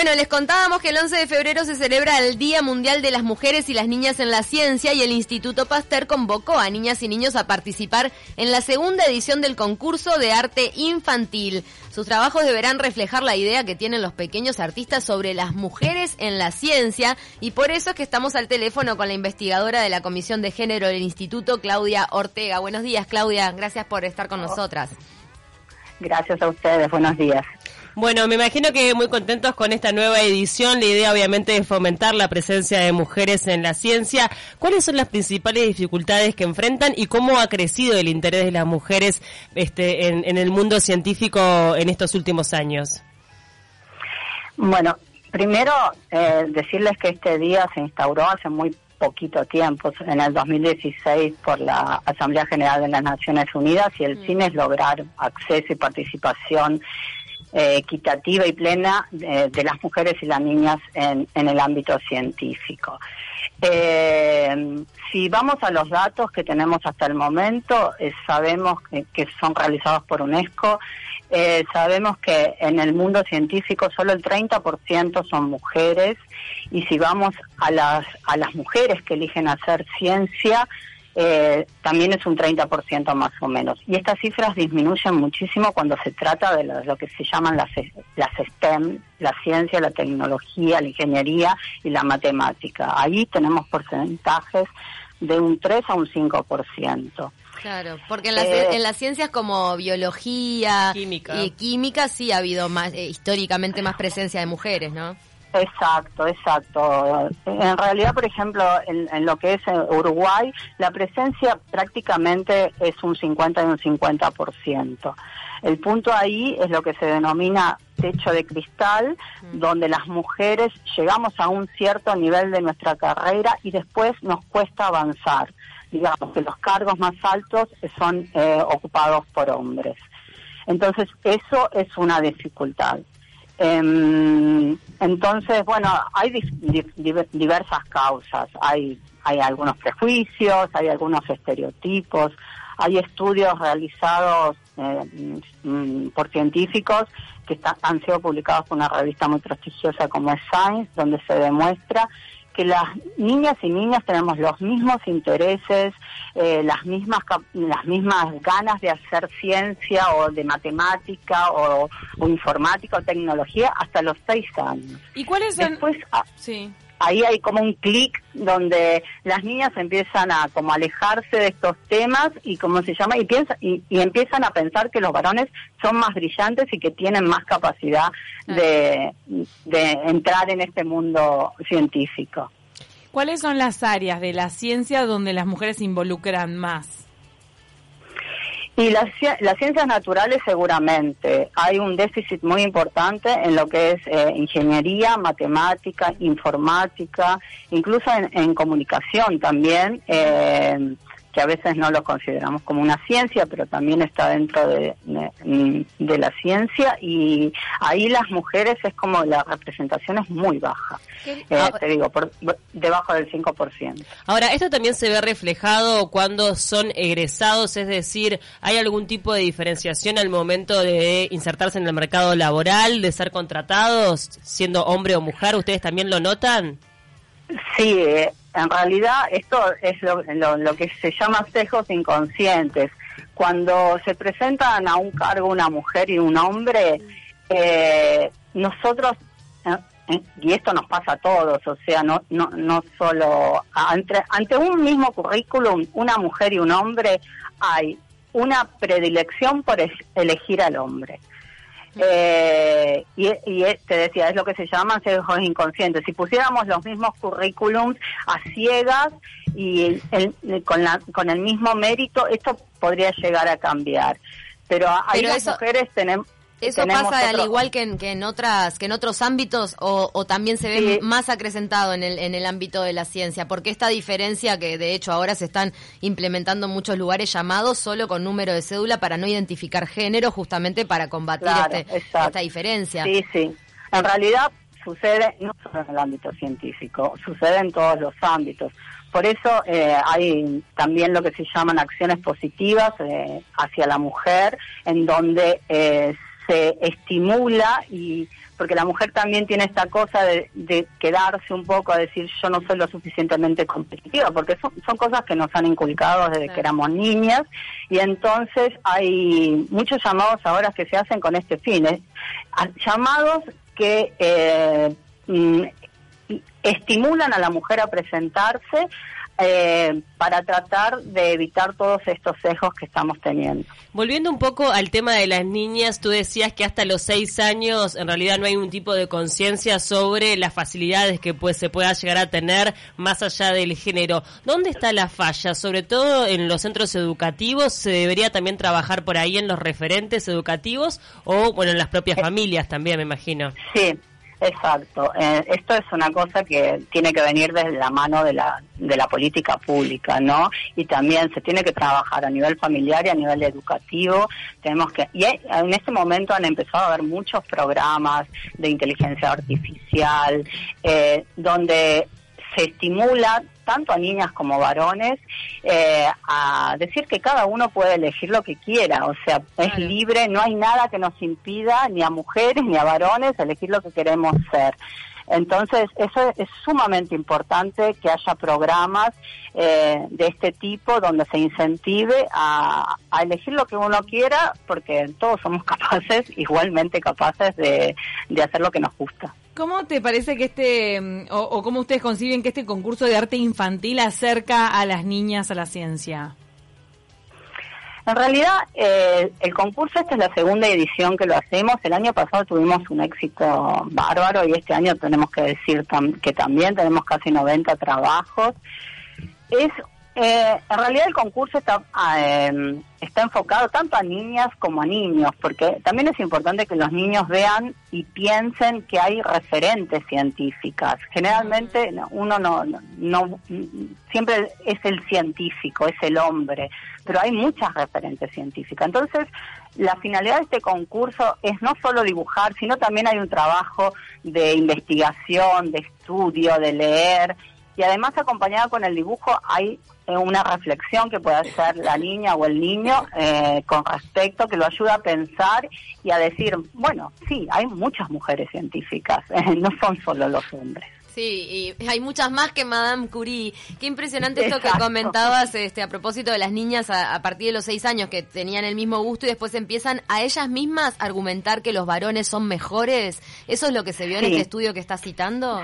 Bueno, les contábamos que el 11 de febrero se celebra el Día Mundial de las Mujeres y las Niñas en la Ciencia y el Instituto Pasteur convocó a niñas y niños a participar en la segunda edición del concurso de arte infantil. Sus trabajos deberán reflejar la idea que tienen los pequeños artistas sobre las mujeres en la ciencia y por eso es que estamos al teléfono con la investigadora de la Comisión de Género del Instituto, Claudia Ortega. Buenos días, Claudia. Gracias por estar con nosotras. Gracias a ustedes. Buenos días. Bueno, me imagino que muy contentos con esta nueva edición. La idea obviamente es fomentar la presencia de mujeres en la ciencia. ¿Cuáles son las principales dificultades que enfrentan y cómo ha crecido el interés de las mujeres este, en, el mundo científico en estos últimos años? Bueno, primero eh, decirles que este día se instauró hace muy poquito tiempo, en el 2016 por la Asamblea General de las Naciones Unidas y el mm. fin es lograr acceso y participación eh, equitativa y plena de, las mujeres y las niñas en, el ámbito científico. Eh, si vamos a los datos que tenemos hasta el momento, eh, sabemos que, son realizados por UNESCO, sabemos que en el mundo científico solo el 30% son mujeres y si vamos a las, a las mujeres que eligen hacer ciencia, eh, también es un 30% más o menos. Y estas cifras disminuyen muchísimo cuando se trata de lo, que se llaman las, las STEM, la ciencia, la tecnología, la ingeniería y la matemática. Ahí tenemos porcentajes de un 3 a un 5%. Claro, porque en, las, eh, en las ciencias como biología química. y química sí ha habido más eh, históricamente más presencia de mujeres, ¿no? Exacto, exacto. En realidad, por ejemplo, en, lo que es Uruguay, la presencia prácticamente es un 50 y un 50%. El punto ahí es lo que se denomina techo de cristal, donde las mujeres llegamos a un cierto nivel de nuestra carrera y después nos cuesta avanzar. Digamos que los cargos más altos son eh, ocupados por hombres. Entonces, eso es una dificultad. Em, entonces, bueno, hay diversas causas. Hay, hay algunos prejuicios, hay algunos estereotipos, hay estudios realizados eh, mm, por científicos que han sido publicados por una revista muy prestigiosa como es Science, donde se demuestra que las niñas y niñas tenemos los mismos intereses, eh, las mismas las mismas ganas de hacer ciencia o de matemática o, informática o tecnología hasta los seis años. ¿Y cuáles son? Después, ah, sí ahí hay como un clic donde las niñas empiezan a como alejarse de estos temas y como se llama y piensa y, empiezan a pensar que los varones son más brillantes y que tienen más capacidad de, de entrar en este mundo científico. ¿Cuáles son las áreas de la ciencia donde las mujeres se involucran más? Y las, ciencias naturales seguramente. Hay un déficit muy importante en lo que es eh, ingeniería, matemática, informática, incluso en, comunicación también. Eh, que a veces no lo consideramos como una ciencia, pero también está dentro de, la ciencia y ahí las mujeres es como la representación es muy baja, eh, te digo, por, debajo del 5%. Ahora, esto también se ve reflejado cuando son egresados, es decir, ¿hay algún tipo de diferenciación al momento de insertarse en el mercado laboral, de ser contratados, siendo hombre o mujer? ¿Ustedes también lo notan? Sí, eh, en realidad esto es lo, que se llama sesgos inconscientes. Cuando se presentan a un cargo una mujer y un hombre, eh, nosotros, eh, y esto nos pasa a todos, o sea, no, no, no solo, ante, ante un mismo currículum, una mujer y un hombre, hay una predilección por elegir al hombre. Eh, y, te decía, es lo que se llaman sesgos inconscientes. Si pusiéramos los mismos currículums a ciegas y con, la, con el mismo mérito, esto podría llegar a cambiar. Pero ahí las mujeres tenemos eso pasa al igual que en, que en otras que en otros ámbitos o, también se ve más acrecentado en el en el ámbito de la ciencia porque esta diferencia que de hecho ahora se están implementando en muchos lugares llamados solo con número de cédula para no identificar género justamente para combatir este, esta diferencia. Sí sí. En realidad sucede no solo en el ámbito científico sucede en todos los ámbitos. Por eso eh, hay también lo que se llaman acciones positivas eh, hacia la mujer en donde eh, se estimula y porque la mujer también tiene esta cosa de, quedarse un poco a decir yo no soy lo suficientemente competitiva, porque son, son cosas que nos han inculcado desde que éramos niñas. Y entonces hay muchos llamados ahora que se hacen con este fin, llamados que eh, mm, estimulan a la mujer a presentarse eh, para tratar de evitar todos estos sesgos que estamos teniendo. Volviendo un poco al tema de las niñas, tú decías que hasta los seis años en realidad no hay un tipo de conciencia sobre las facilidades que pues se pueda llegar a tener más allá del género. ¿Dónde está la falla? Sobre todo en los centros educativos, ¿se debería también trabajar por ahí en los referentes educativos o bueno en las propias eh, familias también, me imagino? Sí, Exacto. Eh, esto es una cosa que tiene que venir desde la mano de la, de la política pública, ¿no? Y también se tiene que trabajar a nivel familiar y a nivel educativo. Tenemos que y en este momento han empezado a haber muchos programas de inteligencia artificial eh, donde se estimula tanto a niñas como varones eh, a decir que cada uno puede elegir lo que quiera, o sea, es libre, no hay nada que nos impida ni a mujeres ni a varones elegir lo que queremos ser. Entonces, eso es sumamente importante que haya programas eh, de este tipo donde se incentive a, elegir lo que uno quiera, porque todos somos capaces, igualmente capaces de hacer lo que nos gusta. ¿Cómo te parece que este, mm, o, cómo ustedes conciben que este concurso de arte infantil acerca a las niñas a la ciencia? En realidad, eh, el concurso, esta es la segunda edición que lo hacemos. El año pasado tuvimos un éxito bárbaro y este año tenemos que decir que también tenemos casi 90 trabajos. Es eh, en realidad el concurso está, ah, em, está enfocado tanto a niñas como a niños, porque también es importante que los niños vean y piensen que hay referentes científicas. Generalmente uno no, no, siempre es el científico, es el hombre, pero hay muchas referentes científicas. Entonces, la finalidad de este concurso es no solo dibujar, sino también hay un trabajo de investigación, de estudio, de leer y además acompañada con el dibujo hay eh, una reflexión que puede hacer la niña o el niño eh, con respecto, que lo ayuda a pensar y a decir, bueno, sí, hay muchas mujeres científicas, no son solo los hombres. Sí, y hay muchas más que Madame Curie. Qué impresionante esto que comentabas este, a propósito de las niñas a, partir de los seis años que tenían el mismo gusto y después empiezan a ellas mismas a argumentar que los varones son mejores. ¿Eso es lo que se vio en este estudio que estás citando?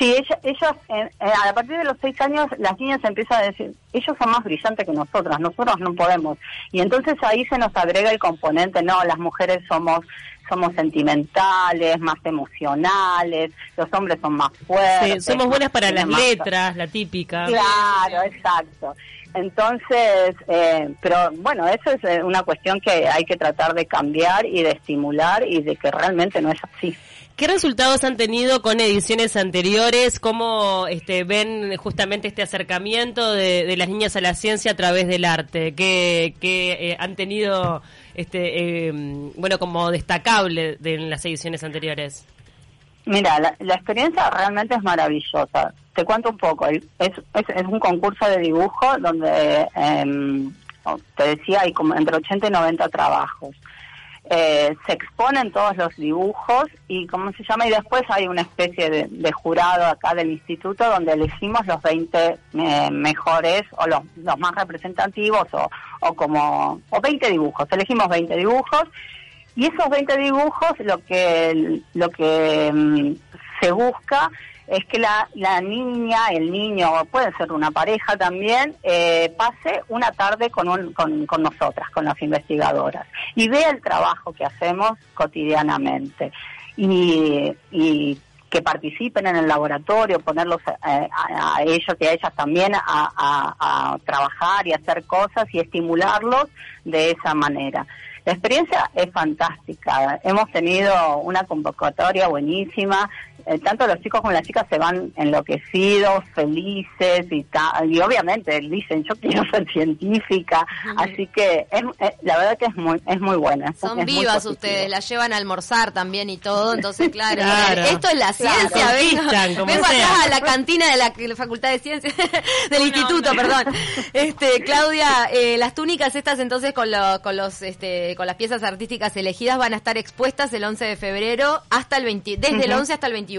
Sí, ellas, eh, eh, a partir de los seis años, las niñas empiezan a decir, ellos son más brillantes que nosotras, nosotros no podemos. Y entonces ahí se nos agrega el componente, no, las mujeres somos somos sentimentales, más emocionales, los hombres son más fuertes. Sí, somos buenas para las letras, la típica. Claro, exacto. Entonces, eh, pero bueno, eso es una cuestión que hay que tratar de cambiar y de estimular y de que realmente no es así. ¿Qué resultados han tenido con ediciones anteriores? ¿Cómo este, ven justamente este acercamiento de, las niñas a la ciencia a través del arte? ¿Qué, eh, han tenido, este, eh, bueno, como destacable de, en las ediciones anteriores? Mira, la, experiencia realmente es maravillosa. Te cuento un poco. Es, un concurso de dibujo donde, em, te decía, hay como entre 80 y 90 trabajos. Eh, se exponen todos los dibujos y cómo se llama y después hay una especie de, jurado acá del instituto donde elegimos los 20 eh, mejores o los, más representativos o, o como o 20 dibujos. Elegimos 20 dibujos y esos 20 dibujos lo que lo que mm, se busca es que la, la niña, el niño, puede ser una pareja también, eh, pase una tarde con, con, con, nosotras, con las investigadoras, y vea el trabajo que hacemos cotidianamente. Y, y que participen en el laboratorio, ponerlos eh, a, ellos y a ellas también a, a, trabajar y hacer cosas y estimularlos de esa manera. La experiencia es fantástica. Hemos tenido una convocatoria buenísima. Eh, tanto los chicos como las chicas se van enloquecidos, felices y, y obviamente dicen yo quiero ser científica, así que es, eh, la verdad que es muy es muy buena. Son vivas ustedes, las llevan a almorzar también y todo, entonces claro, esto es la ciencia, claro. vengo, acá a la cantina de la Facultad de Ciencias del instituto, perdón. Este Claudia, eh, las túnicas estas entonces con, lo, con los este, con las piezas artísticas elegidas van a estar expuestas el 11 de febrero hasta el 20, desde el 11 hasta el 20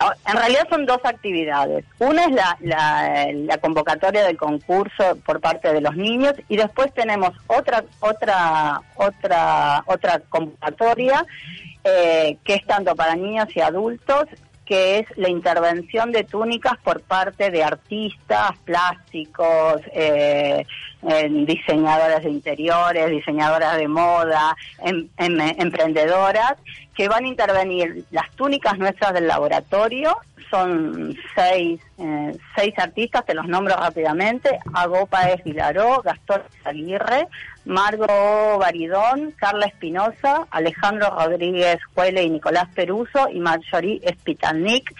Oh, en realidad son dos actividades. Una es la, convocatoria del concurso por parte de los niños y después tenemos otra otra otra otra convocatoria eh, que es tanto para niños y adultos que es la intervención de túnicas por parte de artistas, plásticos, eh, diseñadoras de interiores, diseñadoras de moda, em, em emprendedoras, que van a intervenir las túnicas nuestras del laboratorio. Son seis, eh, seis artistas, te los nombro rápidamente. Agopa es Vilaró, Gastón Aguirre, Margo Baridón, Carla Espinosa, Alejandro Rodríguez Juele y Nicolás Peruso y Marjorie Spitalnik.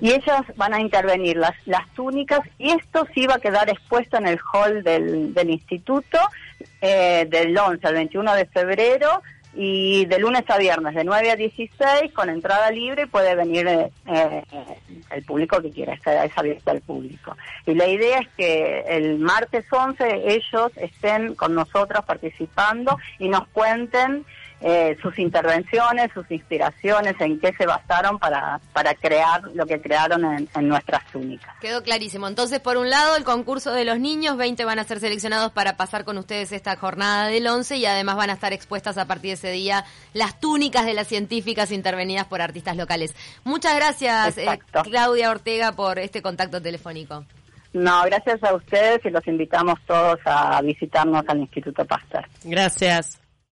Y ellas van a intervenir las, las túnicas y esto sí va a quedar expuesto en el hall del, del instituto eh, del 11 al 21 de febrero y de lunes a viernes de 9 a 16 con entrada libre puede venir eh, eh, el público que quiera, es abierto al público. Y la idea es que el martes 11 ellos estén con nosotros participando y nos cuenten eh, sus intervenciones, sus inspiraciones, en qué se basaron para, para crear lo que crearon en, nuestras túnicas. Quedó clarísimo. Entonces, por un lado, el concurso de los niños, 20 van a ser seleccionados para pasar con ustedes esta jornada del 11 y además van a estar expuestas a partir de ese día las túnicas de las científicas intervenidas por artistas locales. Muchas gracias, eh, Claudia Ortega, por este contacto telefónico. No, gracias a ustedes y los invitamos todos a visitarnos al Instituto Pasteur. Gracias.